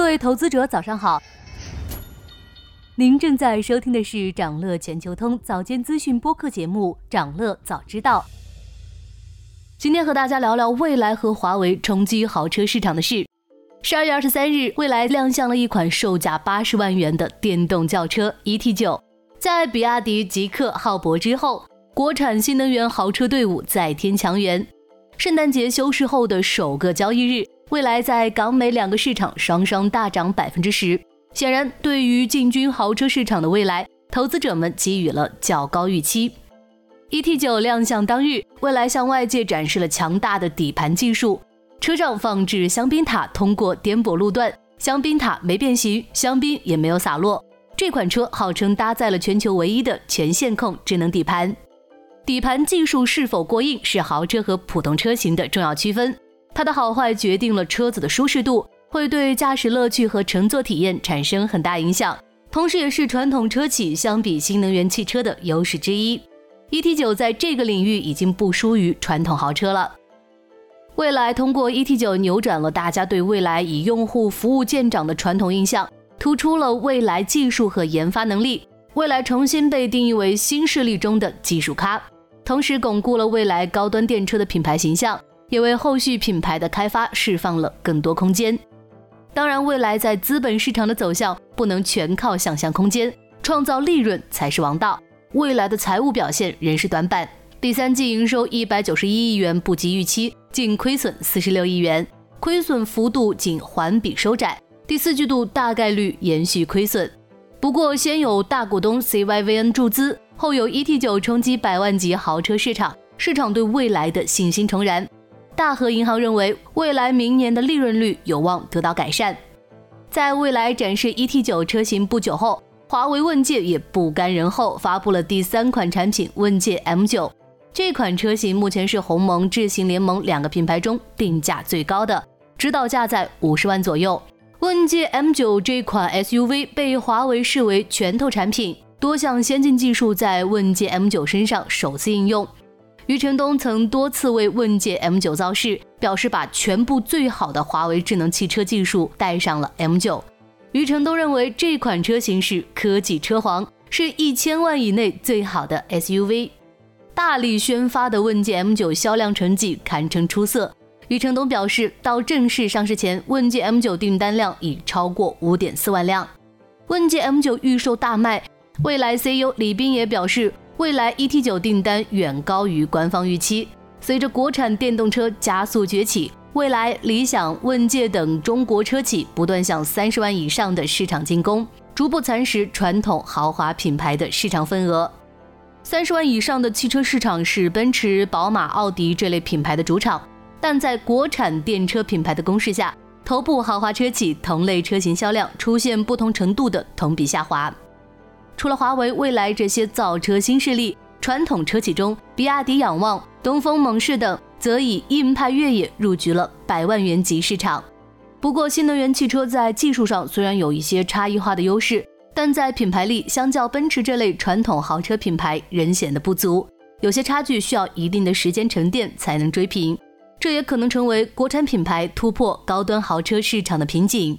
各位投资者，早上好。您正在收听的是长乐全球通早间资讯播客节目《长乐早知道》。今天和大家聊聊蔚来和华为冲击豪车市场的事。十二月二十三日，蔚来亮相了一款售价八十万元的电动轿车 ET 九。在比亚迪、极氪、浩博之后，国产新能源豪车队伍再添强援。圣诞节休市后的首个交易日。未来在港美两个市场双双大涨百分之十，显然对于进军豪车市场的未来，投资者们给予了较高预期。ET 九亮相当日，未来向外界展示了强大的底盘技术，车上放置香槟塔，通过颠簸路段，香槟塔没变形，香槟也没有洒落。这款车号称搭载了全球唯一的全线控智能底盘，底盘技术是否过硬，是豪车和普通车型的重要区分。它的好坏决定了车子的舒适度，会对驾驶乐趣和乘坐体验产生很大影响，同时也是传统车企相比新能源汽车的优势之一。ET9 在这个领域已经不输于传统豪车了。未来通过 ET9 扭转了大家对未来以用户服务见长的传统印象，突出了未来技术和研发能力。未来重新被定义为新势力中的技术咖，同时巩固了未来高端电车的品牌形象。也为后续品牌的开发释放了更多空间。当然，未来在资本市场的走向不能全靠想象空间，创造利润才是王道。未来的财务表现仍是短板，第三季营收一百九十一亿元不及预期，净亏损四十六亿元，亏损幅度仅环比收窄。第四季度大概率延续亏损。不过，先有大股东 CYVN 注资，后有 ET9 冲击百万级豪车市场，市场对未来的信心重燃。大和银行认为，未来明年的利润率有望得到改善。在未来展示 ET9 车型不久后，华为问界也不甘人后，发布了第三款产品问界 M9。这款车型目前是鸿蒙智行联盟两个品牌中定价最高的，指导价在五十万左右。问界 M9 这款 SUV 被华为视为拳头产品，多项先进技术在问界 M9 身上首次应用。余承东曾多次为问界 M9 造势，表示把全部最好的华为智能汽车技术带上了 M9。余承东认为这款车型是科技车皇，是一千万以内最好的 SUV。大力宣发的问界 M9 销量成绩堪称出色。余承东表示，到正式上市前，问界 M9 订单量已超过五点四万辆。问界 M9 预售大卖，蔚来 CEO 李斌也表示。未来 ET9 订单远高于官方预期。随着国产电动车加速崛起，未来、理想、问界等中国车企不断向三十万以上的市场进攻，逐步蚕食传统豪华品牌的市场份额。三十万以上的汽车市场是奔驰、宝马、奥迪这类品牌的主场，但在国产电车品牌的攻势下，头部豪华车企同类车型销量出现不同程度的同比下滑。除了华为、蔚来这些造车新势力，传统车企中，比亚迪、仰望、东风、猛士等则以硬派越野入局了百万元级市场。不过，新能源汽车在技术上虽然有一些差异化的优势，但在品牌力相较奔驰这类传统豪车品牌仍显得不足，有些差距需要一定的时间沉淀才能追平。这也可能成为国产品牌突破高端豪车市场的瓶颈。